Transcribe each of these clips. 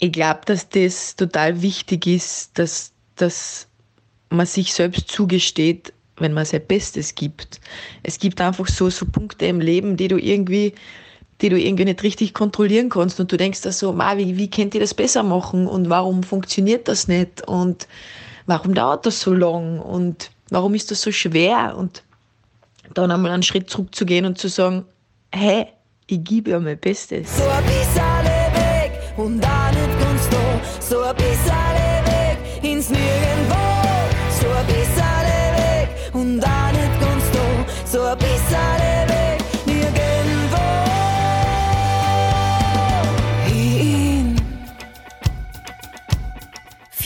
ich glaube, dass das total wichtig ist, dass, dass man sich selbst zugesteht, wenn man sein Bestes gibt. Es gibt einfach so, so Punkte im Leben, die du irgendwie, die du irgendwie nicht richtig kontrollieren kannst. Und du denkst da so, wie, wie könnt ihr das besser machen? Und warum funktioniert das nicht? Und warum dauert das so lang? Und warum ist das so schwer? Und dann einmal einen Schritt zurückzugehen und zu sagen, hey, ich gebe ja mein Bestes. So ein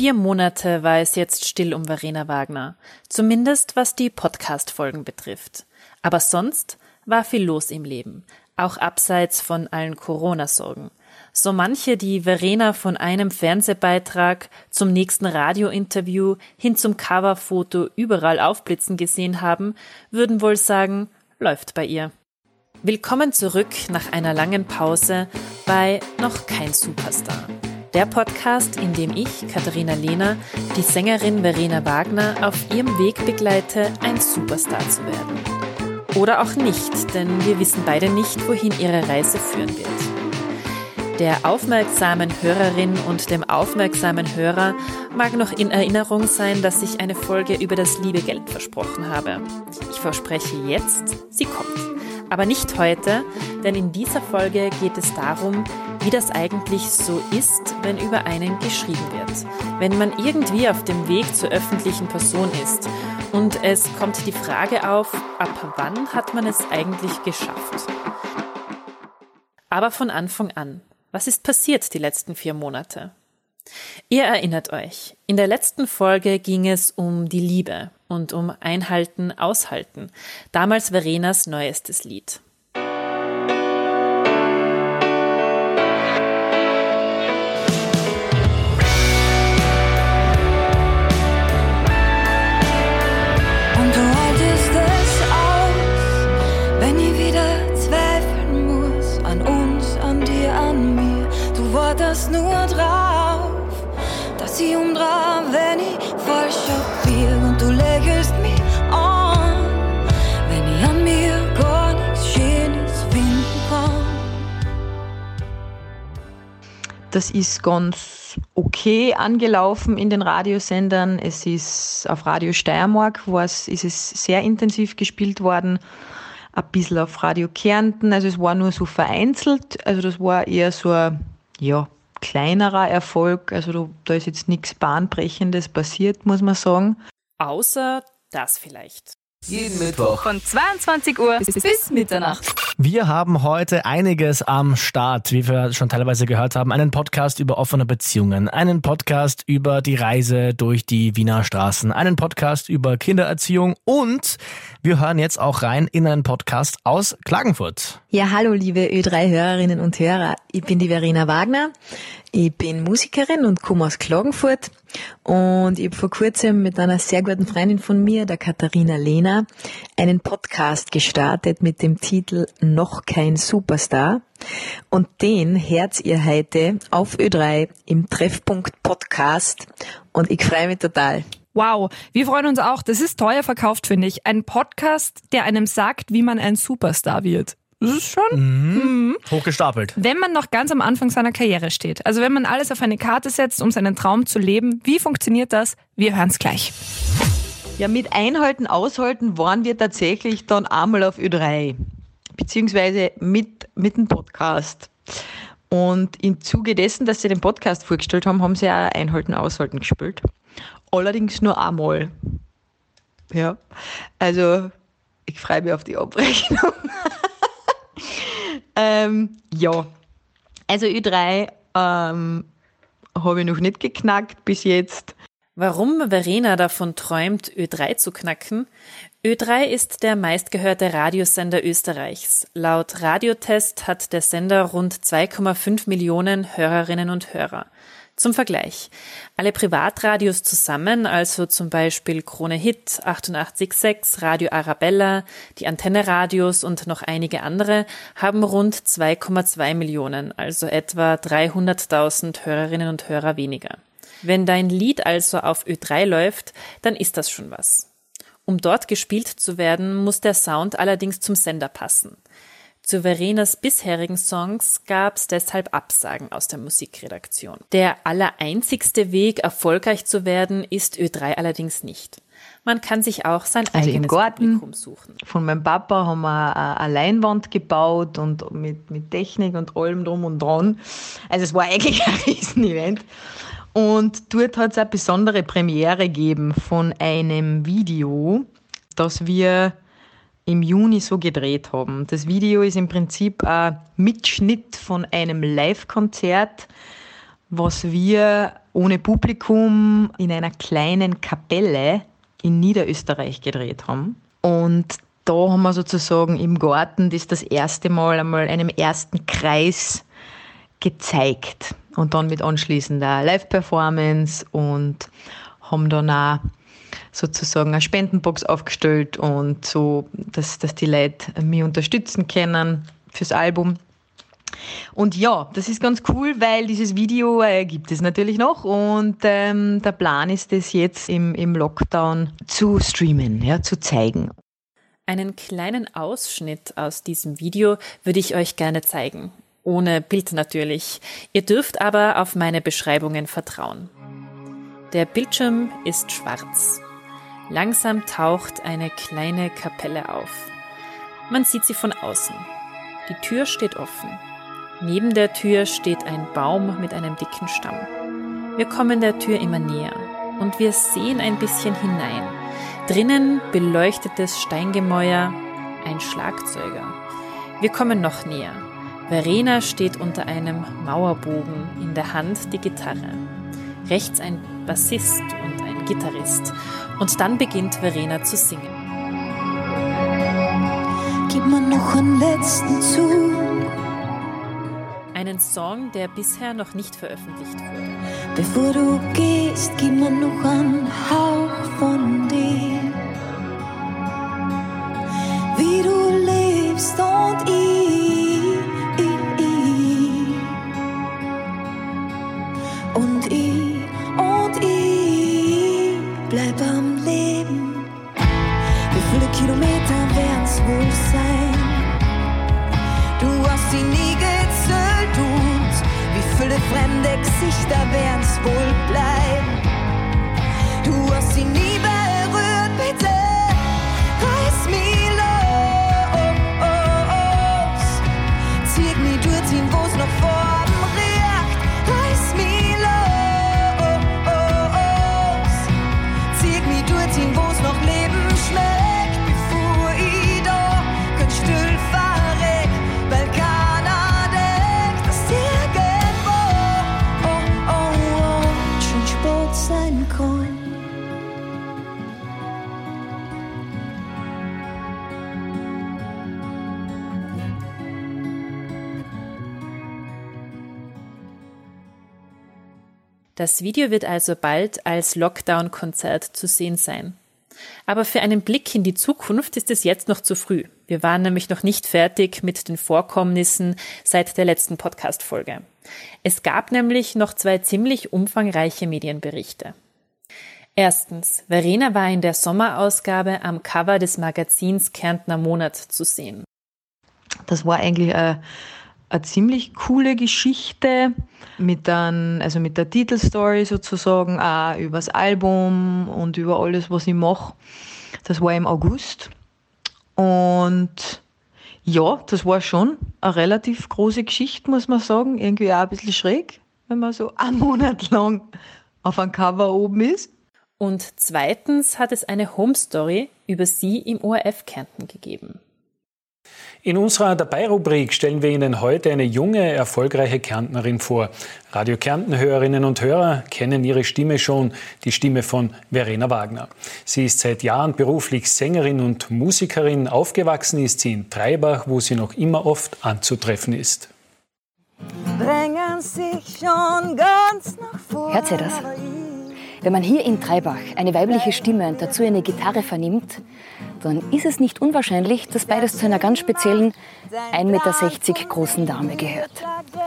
Vier Monate war es jetzt still um Verena Wagner, zumindest was die Podcast-Folgen betrifft. Aber sonst war viel los im Leben, auch abseits von allen Corona-Sorgen. So manche, die Verena von einem Fernsehbeitrag zum nächsten Radiointerview hin zum Coverfoto überall aufblitzen gesehen haben, würden wohl sagen, läuft bei ihr. Willkommen zurück nach einer langen Pause bei Noch kein Superstar. Der Podcast, in dem ich, Katharina Lehner, die Sängerin Verena Wagner auf ihrem Weg begleite, ein Superstar zu werden. Oder auch nicht, denn wir wissen beide nicht, wohin ihre Reise führen wird. Der aufmerksamen Hörerin und dem aufmerksamen Hörer mag noch in Erinnerung sein, dass ich eine Folge über das liebe Geld versprochen habe. Ich verspreche jetzt, sie kommt. Aber nicht heute, denn in dieser Folge geht es darum, wie das eigentlich so ist, wenn über einen geschrieben wird. Wenn man irgendwie auf dem Weg zur öffentlichen Person ist und es kommt die Frage auf, ab wann hat man es eigentlich geschafft? Aber von Anfang an. Was ist passiert die letzten vier Monate? Ihr erinnert euch, in der letzten Folge ging es um die Liebe und um Einhalten, Aushalten, damals Verenas neuestes Lied. Das ist ganz okay angelaufen in den Radiosendern. Es ist auf Radio Steiermark war's, ist es sehr intensiv gespielt worden. Ein bisschen auf Radio Kärnten. Also es war nur so vereinzelt. Also das war eher so ein ja, kleinerer Erfolg. Also da, da ist jetzt nichts Bahnbrechendes passiert, muss man sagen. Außer das vielleicht. Jeden Mittwoch. Von 22 Uhr bis, bis Mitternacht. Wir haben heute einiges am Start, wie wir schon teilweise gehört haben. Einen Podcast über offene Beziehungen, einen Podcast über die Reise durch die Wiener Straßen, einen Podcast über Kindererziehung und wir hören jetzt auch rein in einen Podcast aus Klagenfurt. Ja, hallo liebe Ö3-Hörerinnen und Hörer. Ich bin die Verena Wagner. Ich bin Musikerin und komme aus Klagenfurt. Und ich habe vor kurzem mit einer sehr guten Freundin von mir, der Katharina Lehner, einen Podcast gestartet mit dem Titel Noch kein Superstar. Und den hört ihr heute auf Ö3 im Treffpunkt Podcast. Und ich freue mich total. Wow, wir freuen uns auch. Das ist teuer verkauft, finde ich. Ein Podcast, der einem sagt, wie man ein Superstar wird. Das ist schon, Mhm. Hochgestapelt. wenn man noch ganz am Anfang seiner Karriere steht. Also wenn man alles auf eine Karte setzt, um seinen Traum zu leben. Wie funktioniert das? Wir hören es gleich. Ja, mit Einhalten, Aushalten waren wir tatsächlich dann einmal auf Ö3, beziehungsweise mit, mit dem Podcast. Und im Zuge dessen, dass sie den Podcast vorgestellt haben, haben sie auch Einhalten, Aushalten gespielt. Allerdings nur einmal. Ja, also ich freue mich auf die Abrechnung. Ähm, ja, also Ö3 ähm, habe ich noch nicht geknackt bis jetzt. Warum Verena davon träumt, Ö3 zu knacken? Ö3 ist der meistgehörte Radiosender Österreichs. Laut Radiotest hat der Sender rund 2,5 Millionen Hörerinnen und Hörer. Zum Vergleich. Alle Privatradios zusammen, also zum Beispiel Krone Hit, 88.6, Radio Arabella, die Antenne Radios und noch einige andere, haben rund 2,2 Millionen, also etwa 300.000 Hörerinnen und Hörer weniger. Wenn dein Lied also auf Ö3 läuft, dann ist das schon was. Um dort gespielt zu werden, muss der Sound allerdings zum Sender passen. Zu Verenas bisherigen Songs gab es deshalb Absagen aus der Musikredaktion. Der allereinzigste Weg, erfolgreich zu werden, ist Ö3 allerdings nicht. Man kann sich auch sein Also eigenes im Garten Publikum suchen. von meinem Papa haben wir eine- Leinwand gebaut und mit, mit Technik und allem drum und dran. Also es war eigentlich ein Riesenevent. Und dort hat es eine besondere Premiere gegeben von einem Video, das wir im Juni so gedreht haben. Das Video ist im Prinzip ein Mitschnitt von einem Live-Konzert, was wir ohne Publikum in einer kleinen Kapelle in Niederösterreich gedreht haben. Und da haben wir sozusagen im Garten das das erste Mal einmal einem ersten Kreis gezeigt und dann mit anschließender Live-Performance und haben dann auch sozusagen eine Spendenbox aufgestellt und so, dass, dass die Leute mich unterstützen können fürs Album. Und ja, das ist ganz cool, weil dieses Video äh, gibt es natürlich noch und ähm, der Plan ist es jetzt im, im Lockdown zu streamen, ja, zu zeigen. Einen kleinen Ausschnitt aus diesem Video würde ich euch gerne zeigen. Ohne Bild natürlich. Ihr dürft aber auf meine Beschreibungen vertrauen. Der Bildschirm ist schwarz. Langsam taucht eine kleine Kapelle auf. Man sieht sie von außen. Die Tür steht offen. Neben der Tür steht ein Baum mit einem dicken Stamm. Wir kommen der Tür immer näher und wir sehen ein bisschen hinein. Drinnen beleuchtetes Steingemäuer, ein Schlagzeuger. Wir kommen noch näher. Verena steht unter einem Mauerbogen, in der Hand die Gitarre. Rechts ein Bassist und Gitarrist. Und dann beginnt Verena zu singen. Gib mir noch einen letzten Zug, Einen Song, der bisher noch nicht veröffentlicht wurde. bevor du gehst. Gib mir noch einen Hauch Gesichter werden's wohl bleiben? Das Video wird also bald als Lockdown-Konzert zu sehen sein. Aber für einen Blick in die Zukunft ist es jetzt noch zu früh. Wir waren nämlich noch nicht fertig mit den Vorkommnissen seit der letzten Podcast-Folge. Es gab nämlich noch zwei ziemlich umfangreiche Medienberichte. Erstens, Verena war in der Sommerausgabe am Cover des Magazins Kärntner Monat zu sehen. Das war eigentlich eine, eine ziemlich coole Geschichte mit, ein, also mit der Titelstory sozusagen, auch über das Album und über alles, was ich mache. Das war im August. Und ja, das war schon eine relativ große Geschichte, muss man sagen. Irgendwie auch ein bisschen schräg, wenn man so einen Monat lang auf einem Cover oben ist. Und zweitens hat es eine Home Story über sie im ORF Kärnten gegeben. In unserer Dabei-Rubrik stellen wir Ihnen heute eine junge, erfolgreiche Kärntnerin vor. Radio Kärnten-Hörerinnen und Hörer kennen ihre Stimme schon, die Stimme von Verena Wagner. Sie ist seit Jahren beruflich Sängerin und Musikerin. Aufgewachsen ist sie in Treibach, wo sie noch immer oft anzutreffen ist. Drängen sich schon ganz nach vorne. Hört ihr das? Wenn man hier in Treibach eine weibliche Stimme und dazu eine Gitarre vernimmt, dann ist es nicht unwahrscheinlich, dass beides zu einer ganz speziellen 1,60 Meter großen Dame gehört.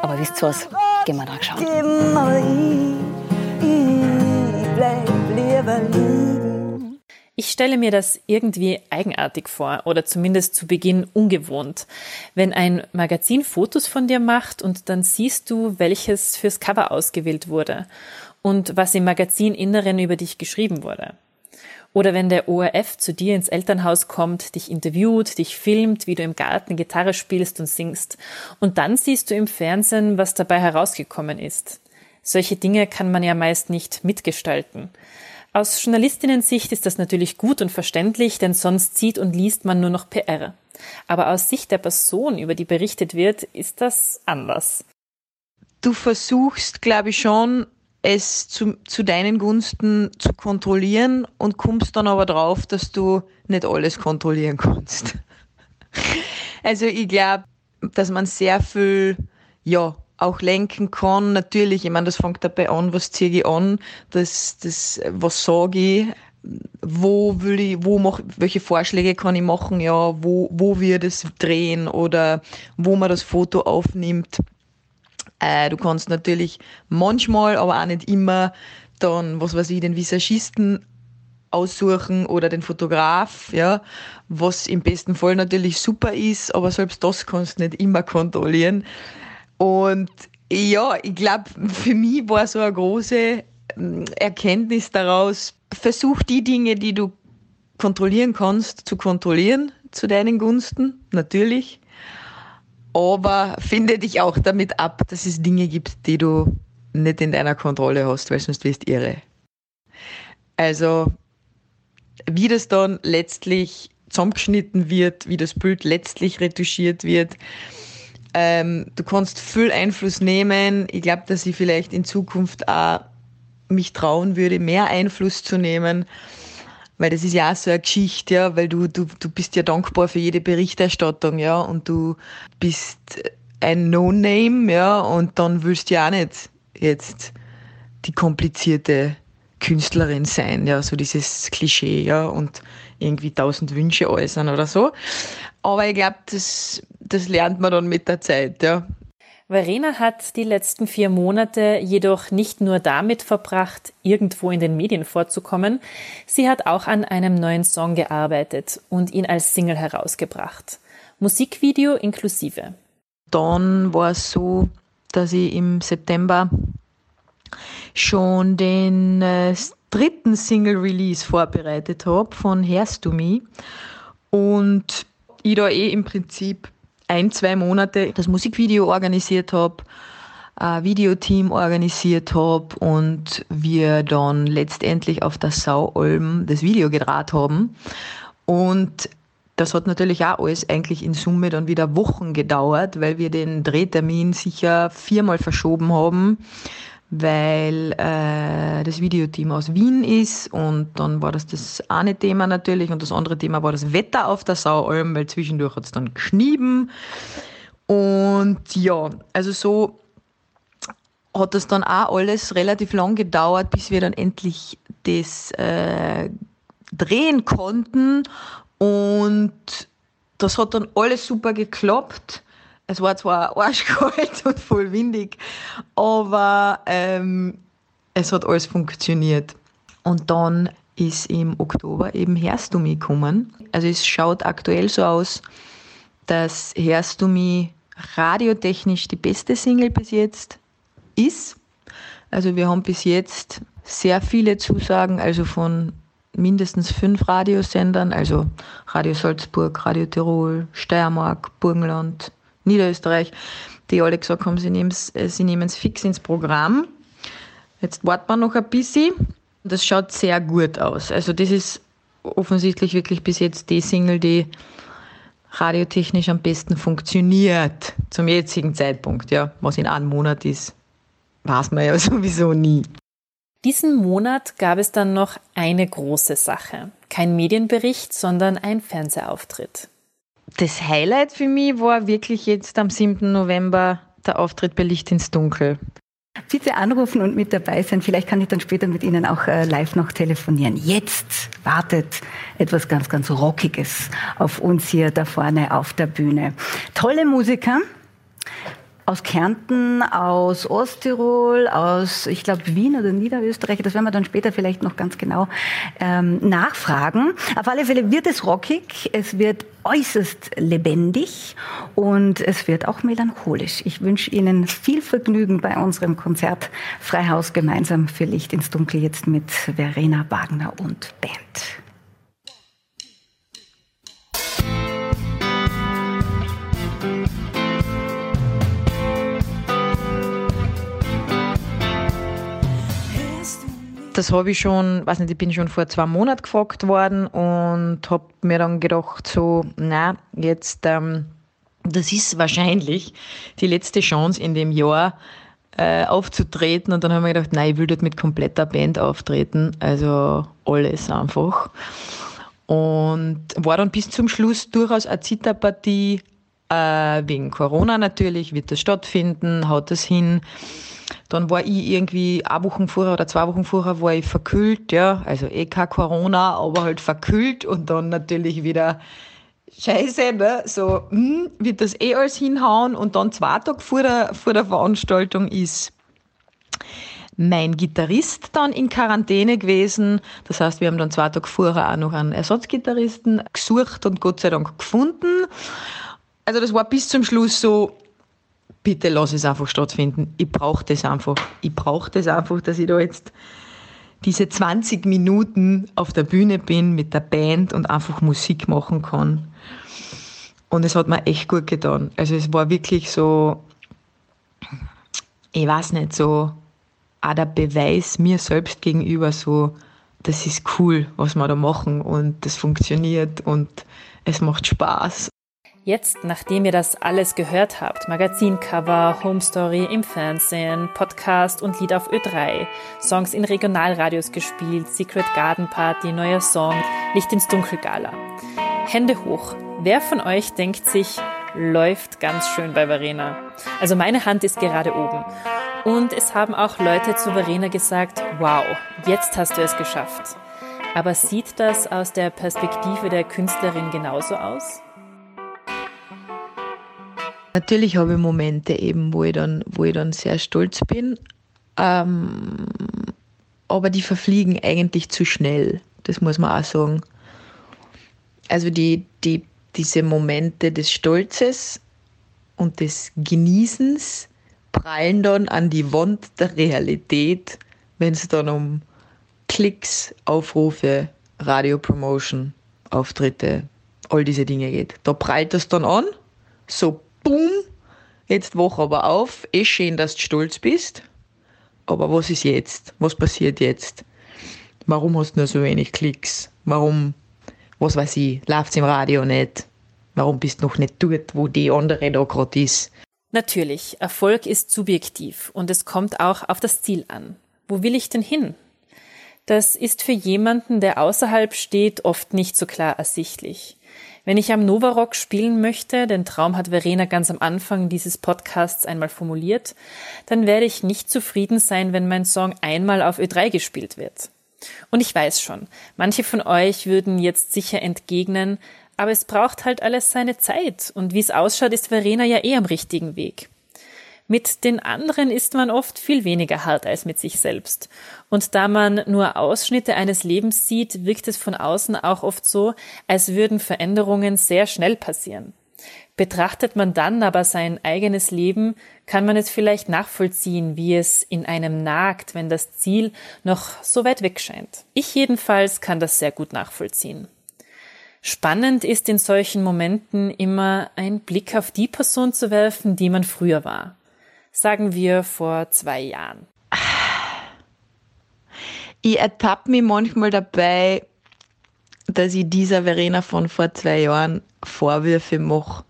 Aber wisst ihr was? Gehen wir da schauen. Ich stelle mir das irgendwie eigenartig vor oder zumindest zu Beginn ungewohnt. Wenn ein Magazin Fotos von dir macht und dann siehst du, welches fürs Cover ausgewählt wurde und was im Magazininneren über dich geschrieben wurde. Oder wenn der ORF zu dir ins Elternhaus kommt, dich interviewt, dich filmt, wie du im Garten Gitarre spielst und singst. Und dann siehst du im Fernsehen, was dabei herausgekommen ist. Solche Dinge kann man ja meist nicht mitgestalten. Aus Journalistinnen-Sicht ist das natürlich gut und verständlich, denn sonst sieht und liest man nur noch PR. Aber aus Sicht der Person, über die berichtet wird, ist das anders. Du versuchst, glaube ich, schon es zu, zu deinen Gunsten zu kontrollieren und kommst dann aber drauf, dass du nicht alles kontrollieren kannst. Also ich glaube, dass man sehr viel, ja, auch lenken kann. Natürlich, ich meine, das fängt dabei an, was ziehe ich an, das, das, was sage ich, wo will ich, wo mach, welche Vorschläge kann ich machen, ja, wo, wo wir das drehen oder wo man das Foto aufnimmt. Äh, du kannst natürlich manchmal, aber auch nicht immer, dann, was weiß ich, den Visagisten aussuchen oder den Fotograf, ja, was im besten Fall natürlich super ist, aber selbst das kannst du nicht immer kontrollieren. Und ja, ich glaube, für mich war so eine große ähm, Erkenntnis daraus, versuch die Dinge, die du kontrollieren kannst, zu kontrollieren zu deinen Gunsten, natürlich aber finde dich auch damit ab, dass es Dinge gibt, die du nicht in deiner Kontrolle hast, weil sonst wirst du irre. Also, wie das dann letztlich zusammengeschnitten wird, wie das Bild letztlich retuschiert wird, ähm, du kannst viel Einfluss nehmen. Ich glaube, dass ich vielleicht in Zukunft auch mich trauen würde, mehr Einfluss zu nehmen weil das ist ja auch so eine Geschichte, ja, weil du, du, du bist ja dankbar für jede Berichterstattung, ja, und du bist ein No-Name, ja, und dann willst du ja auch nicht jetzt die komplizierte Künstlerin sein, ja, so dieses Klischee, ja, und irgendwie tausend Wünsche äußern oder so. Aber ich glaube, das, das lernt man dann mit der Zeit, ja. Verena hat die letzten vier Monate jedoch nicht nur damit verbracht, irgendwo in den Medien vorzukommen, sie hat auch an einem neuen Song gearbeitet und ihn als Single herausgebracht. Musikvideo inklusive. Dann war es so, dass ich im September schon den äh, dritten Single-Release vorbereitet habe von Herst to Me und ich da eh im Prinzip ein, zwei Monate das Musikvideo organisiert habe, ein Videoteam organisiert habe und wir dann letztendlich auf der Saualm das Video gedreht haben. Und das hat natürlich auch alles eigentlich in Summe dann wieder Wochen gedauert, weil wir den Drehtermin sicher viermal verschoben haben weil äh, das Videoteam aus Wien ist und dann war das das eine Thema natürlich und das andere Thema war das Wetter auf der Saualm, weil zwischendurch hat es dann geschnieben. Und ja, also so hat das dann auch alles relativ lang gedauert, bis wir dann endlich das äh, drehen konnten. Und das hat dann alles super geklappt es war zwar arschkalt und voll windig, aber ähm, es hat alles funktioniert. Und dann ist im Oktober eben Herst du mich gekommen. Also es schaut aktuell so aus, dass Herst du mich radiotechnisch die beste Single bis jetzt ist. Also wir haben bis jetzt sehr viele Zusagen, also von mindestens fünf Radiosendern, also Radio Salzburg, Radio Tirol, Steiermark, Burgenland, Niederösterreich, die alle gesagt haben, sie nehmen es äh, fix ins Programm. Jetzt warten wir noch ein bisschen. Das schaut sehr gut aus. Also das ist offensichtlich wirklich bis jetzt die Single, die radiotechnisch am besten funktioniert zum jetzigen Zeitpunkt. Ja, was in einem Monat ist, weiß man ja sowieso nie. Diesen Monat gab es dann noch eine große Sache. Kein Medienbericht, sondern ein Fernsehauftritt. Das Highlight für mich war wirklich jetzt am 7. November der Auftritt bei Licht ins Dunkel. Bitte anrufen und mit dabei sein. Vielleicht kann ich dann später mit Ihnen auch äh, live noch telefonieren. Jetzt wartet etwas ganz, ganz Rockiges auf uns hier da vorne auf der Bühne. Tolle Musiker, aus Kärnten, aus Osttirol, aus, ich glaube, Wien oder Niederösterreich. Das werden wir dann später vielleicht noch ganz genau ähm, nachfragen. Auf alle Fälle wird es rockig, es wird äußerst lebendig und es wird auch melancholisch. Ich wünsche Ihnen viel Vergnügen bei unserem Konzert Freihaus gemeinsam für Licht ins Dunkel jetzt mit Verena Wagner und Band. Das habe ich schon, weiß nicht, ich bin schon vor zwei Monaten gefragt worden und habe mir dann gedacht, so, na, jetzt, ähm, das ist wahrscheinlich die letzte Chance in dem Jahr äh, aufzutreten. Und dann habe ich mir gedacht, nein, ich will dort mit kompletter Band auftreten, also alles einfach. Und war dann bis zum Schluss durchaus eine Zitterpartie, äh, wegen Corona natürlich, wird das stattfinden, haut das hin. Dann war ich irgendwie eine Woche vorher oder zwei Wochen vorher war ich verkühlt, ja, also eh kein Corona, aber halt verkühlt und dann natürlich wieder Scheiße, ne? so hm, wird das eh alles hinhauen und dann zwei Tage vor der, vor der Veranstaltung ist mein Gitarrist dann in Quarantäne gewesen. Das heißt, wir haben dann zwei Tage vorher auch noch einen Ersatzgitarristen gesucht und Gott sei Dank gefunden. Also das war bis zum Schluss so, bitte lass es einfach stattfinden. Ich brauche das einfach. Ich brauche das einfach, dass ich da jetzt diese 20 Minuten auf der Bühne bin mit der Band und einfach Musik machen kann. Und es hat mir echt gut getan. Also es war wirklich so, ich weiß nicht, so auch der Beweis mir selbst gegenüber, so, das ist cool, was wir da machen und das funktioniert und es macht Spaß. Jetzt, nachdem ihr das alles gehört habt, Magazincover, Home Story im Fernsehen, Podcast und Lied auf Ö3, Songs in Regionalradios gespielt, Secret Garden Party, neuer Song, Licht ins Dunkel Gala. Hände hoch. Wer von euch denkt sich, läuft ganz schön bei Verena? Also meine Hand ist gerade oben. Und es haben auch Leute zu Verena gesagt, wow, jetzt hast du es geschafft. Aber sieht das aus der Perspektive der Künstlerin genauso aus? Natürlich habe ich Momente eben, wo ich dann, wo ich dann sehr stolz bin. Ähm, aber die verfliegen eigentlich zu schnell. Das muss man auch sagen. Also die, die, diese Momente des Stolzes und des Genießens prallen dann an die Wand der Realität, wenn es dann um Klicks, Aufrufe, Radiopromotion, Auftritte, all diese Dinge geht. Da prallt das dann an, so boom, jetzt wach aber auf, eh schön, dass du stolz bist, aber was ist jetzt? Was passiert jetzt? Warum hast du nur so wenig Klicks? Warum, was weiß ich, läuft's im Radio nicht? Warum bist du noch nicht dort, wo die andere da gerade ist? Natürlich, Erfolg ist subjektiv und es kommt auch auf das Ziel an. Wo will ich denn hin? Das ist für jemanden, der außerhalb steht, oft nicht so klar ersichtlich. Wenn ich am Novarock spielen möchte, den Traum hat Verena ganz am Anfang dieses Podcasts einmal formuliert, dann werde ich nicht zufrieden sein, wenn mein Song einmal auf Ö3 gespielt wird. Und ich weiß schon, manche von euch würden jetzt sicher entgegnen, aber es braucht halt alles seine Zeit und wie es ausschaut, ist Verena ja eh am richtigen Weg. Mit den anderen ist man oft viel weniger hart als mit sich selbst. Und da man nur Ausschnitte eines Lebens sieht, wirkt es von außen auch oft so, als würden Veränderungen sehr schnell passieren. Betrachtet man dann aber sein eigenes Leben, kann man es vielleicht nachvollziehen, wie es in einem nagt, wenn das Ziel noch so weit weg scheint. Ich jedenfalls kann das sehr gut nachvollziehen. Spannend ist in solchen Momenten immer ein Blick auf die Person zu werfen, die man früher war sagen wir vor zwei Jahren? Ich ertappe mich manchmal dabei, dass ich dieser Verena von vor zwei Jahren Vorwürfe mache.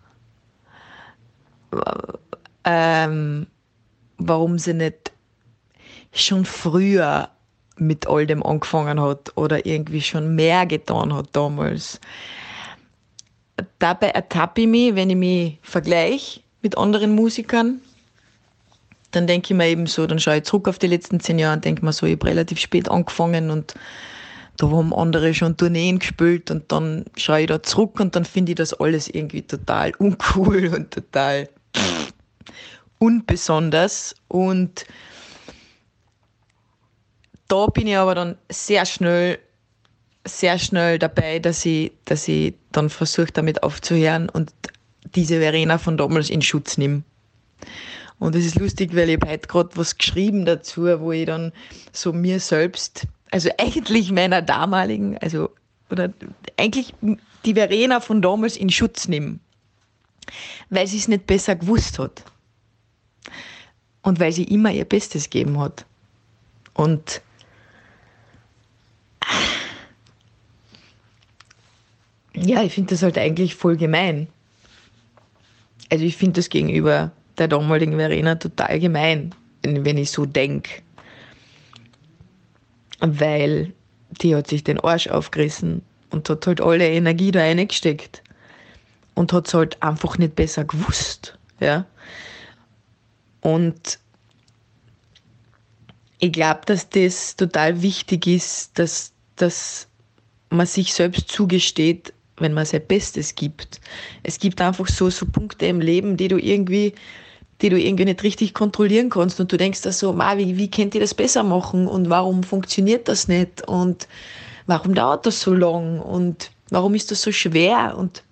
Ähm, warum sie nicht schon früher mit all dem angefangen hat oder irgendwie schon mehr getan hat damals. Dabei ertappe ich mich, wenn ich mich vergleiche mit anderen Musikern, dann denke ich mir eben so, dann schaue ich zurück auf die letzten zehn Jahre und denke mir so, ich habe relativ spät angefangen und da haben andere schon Tourneen gespielt und dann schaue ich da zurück und dann finde ich das alles irgendwie total uncool und total unbesonders und da bin ich aber dann sehr schnell, sehr schnell dabei, dass ich, dass ich dann versuche, damit aufzuhören und diese Verena von damals in Schutz nehme. Und es ist lustig, weil ich habe heute gerade was geschrieben dazu, wo ich dann so mir selbst, also eigentlich meiner damaligen, also, oder eigentlich die Verena von damals in Schutz nehme. Weil sie es nicht besser gewusst hat. Und weil sie immer ihr Bestes gegeben hat. Und ja, ich finde das halt eigentlich voll gemein. Also ich finde das gegenüber der damaligen Verena total gemein, wenn ich so denke. Weil die hat sich den Arsch aufgerissen und hat halt alle Energie da reingesteckt. Und hat es halt einfach nicht besser gewusst. Ja? Und ich glaube, dass das total wichtig ist, dass, dass man sich selbst zugesteht, wenn man sein Bestes gibt. Es gibt einfach so, so Punkte im Leben, die du irgendwie, die du irgendwie nicht richtig kontrollieren kannst. Und du denkst da so, Ma, wie, wie könnt ihr das besser machen? Und warum funktioniert das nicht? Und warum dauert das so lang? Und warum ist das so schwer? Und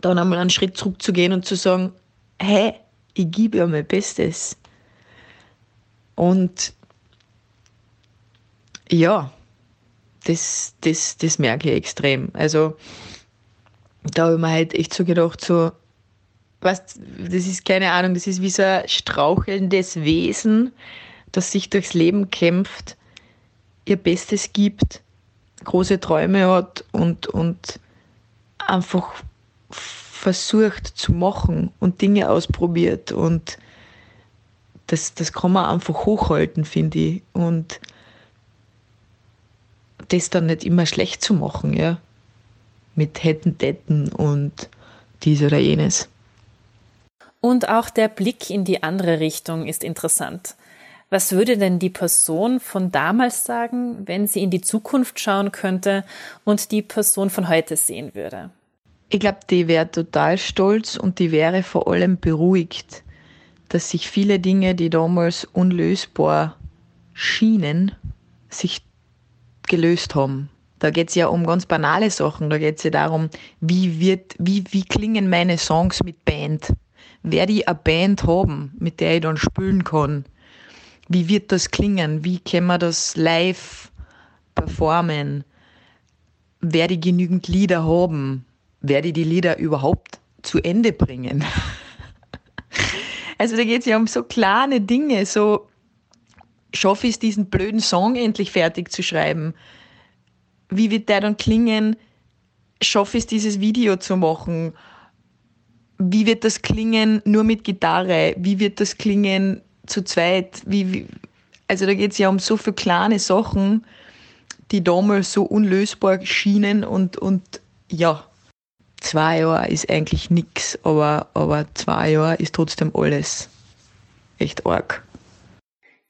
dann einmal einen Schritt zurückzugehen und zu sagen, hey, ich gebe ja mein Bestes. Und ja, das, das, das merke ich extrem. Also da habe ich mir halt echt so gedacht, so, was, das ist keine Ahnung, das ist wie so ein strauchelndes Wesen, das sich durchs Leben kämpft, ihr Bestes gibt, große Träume hat und, und einfach versucht zu machen und Dinge ausprobiert und das, das kann man einfach hochhalten, finde ich. Und das dann nicht immer schlecht zu machen, ja mit hätten, täten und dies oder jenes. Und auch der Blick in die andere Richtung ist interessant. Was würde denn die Person von damals sagen, wenn sie in die Zukunft schauen könnte und die Person von heute sehen würde? Ich glaube, die wäre total stolz und die wäre vor allem beruhigt, dass sich viele Dinge, die damals unlösbar schienen, sich gelöst haben. Da geht es ja um ganz banale Sachen. Da geht es ja darum, wie, wird, wie, wie klingen meine Songs mit Band? Werde ich eine Band haben, mit der ich dann spielen kann? Wie wird das klingen? Wie kann man das live performen? Werde ich genügend Lieder haben? Werde ich die Lieder überhaupt zu Ende bringen? also da geht es ja um so kleine Dinge, so schaffe ich es, diesen blöden Song endlich fertig zu schreiben? wie wird der dann klingen? Schaffe ich es, dieses Video zu machen? Wie wird das klingen nur mit Gitarre? Wie wird das klingen zu zweit? Wie, wie also da geht es ja um so viele kleine Sachen, die damals so unlösbar schienen und, und ja, zwei Jahre ist eigentlich nichts, aber, aber zwei Jahre ist trotzdem alles echt arg.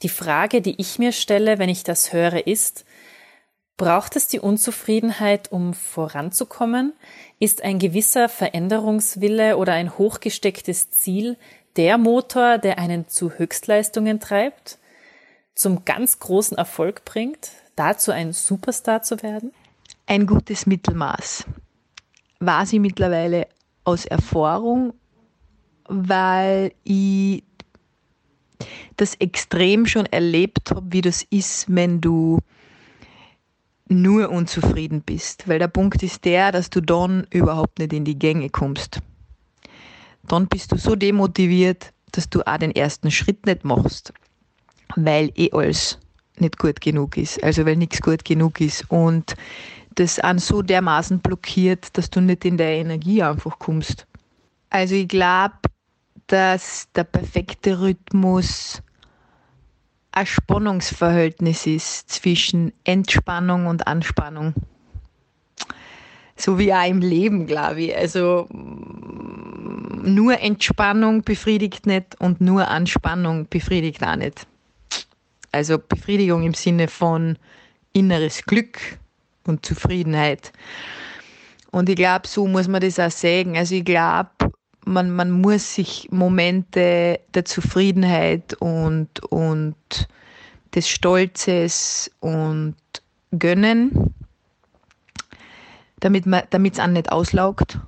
Die Frage, die ich mir stelle, wenn ich das höre, ist, Braucht es die Unzufriedenheit, um voranzukommen? Ist ein gewisser Veränderungswille oder ein hochgestecktes Ziel der Motor, der einen zu Höchstleistungen treibt, zum ganz großen Erfolg bringt, dazu ein Superstar zu werden? Ein gutes Mittelmaß. War sie mittlerweile aus Erfahrung, weil ich das extrem schon erlebt habe, wie das ist, wenn du nur unzufrieden bist, weil der Punkt ist der, dass du dann überhaupt nicht in die Gänge kommst. Dann bist du so demotiviert, dass du auch den ersten Schritt nicht machst, weil eh alles nicht gut genug ist, also weil nichts gut genug ist und das an so dermaßen blockiert, dass du nicht in der Energie einfach kommst. Also ich glaube, dass der perfekte Rhythmus ein Spannungsverhältnis ist zwischen Entspannung und Anspannung. So wie auch im Leben, glaube ich. Also nur Entspannung befriedigt nicht und nur Anspannung befriedigt auch nicht. Also Befriedigung im Sinne von inneres Glück und Zufriedenheit. Und ich glaube, so muss man das auch sagen. Also ich glaube, man, man muss sich Momente der Zufriedenheit und, und des Stolzes und gönnen, damit es einen nicht auslaugt.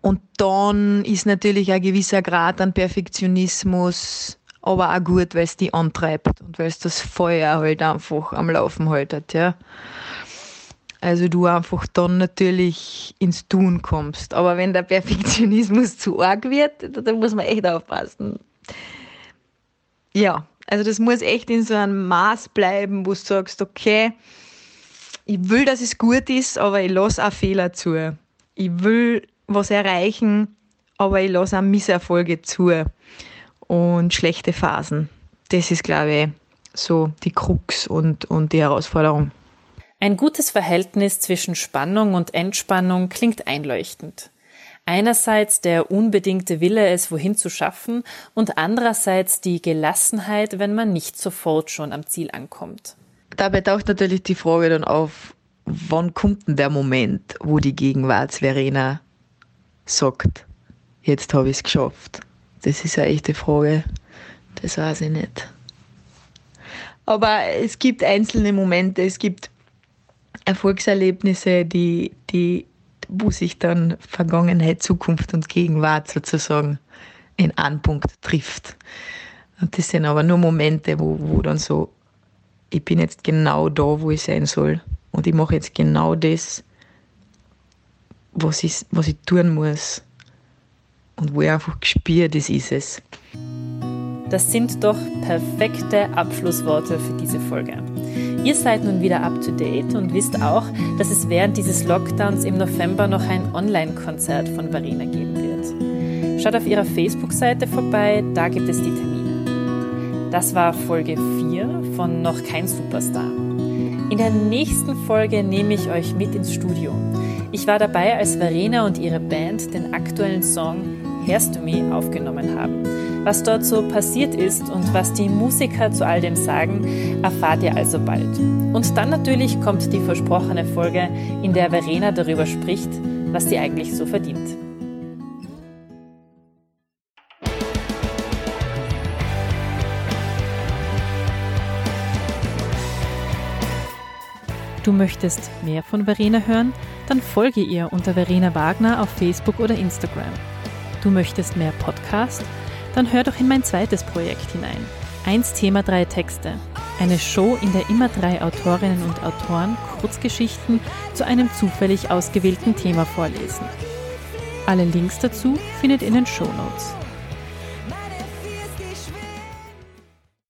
Und dann ist natürlich ein gewisser Grad an Perfektionismus aber auch gut, weil es die antreibt und weil es das Feuer halt einfach am Laufen haltet, ja. Also du einfach dann natürlich ins Tun kommst. Aber wenn der Perfektionismus zu arg wird, dann muss man echt aufpassen. Ja, also das muss echt in so einem Maß bleiben, wo du sagst, okay, ich will, dass es gut ist, aber ich lasse auch Fehler zu. Ich will was erreichen, aber ich lasse auch Misserfolge zu und schlechte Phasen. Das ist, glaube ich, so die Krux und, und die Herausforderung. Ein gutes Verhältnis zwischen Spannung und Entspannung klingt einleuchtend. Einerseits der unbedingte Wille, es wohin zu schaffen und andererseits die Gelassenheit, wenn man nicht sofort schon am Ziel ankommt. Dabei taucht natürlich die Frage dann auf, wann kommt denn der Moment, wo die Gegenwartsverena sagt, jetzt habe ich es geschafft. Das ist eine echte Frage. Das weiß ich nicht. Aber es gibt einzelne Momente, es gibt Erfolgserlebnisse, die, die, wo sich dann Vergangenheit, Zukunft und Gegenwart sozusagen in einen Punkt trifft. Und das sind aber nur Momente, wo, wo dann so, ich bin jetzt genau da, wo ich sein soll. Und ich mache jetzt genau das, was ich, was ich tun muss. Und wo ich einfach spüre, das ist es. Das sind doch perfekte Abschlussworte für diese Folge. Ihr seid nun wieder up to date und wisst auch, dass es während dieses Lockdowns im November noch ein Online-Konzert von Varina geben wird. Schaut auf ihrer Facebook-Seite vorbei, da gibt es die Termine. Das war Folge 4 von Noch kein Superstar. In der nächsten Folge nehme ich euch mit ins Studio. Ich war dabei, als Verena und ihre Band den aktuellen Song Mich aufgenommen haben. Was dort so passiert ist und was die Musiker zu all dem sagen, erfahrt ihr also bald. Und dann natürlich kommt die versprochene Folge, in der Verena darüber spricht, was sie eigentlich so verdient. Du möchtest mehr von Verena hören? Dann folge ihr unter Verena Wagner auf Facebook oder Instagram. Du möchtest mehr Podcast? Dann hör doch in mein zweites Projekt hinein. Eins Thema, drei Texte. Eine Show, in der immer drei Autorinnen und Autoren Kurzgeschichten zu einem zufällig ausgewählten Thema vorlesen. Alle Links dazu findet in den Show Notes.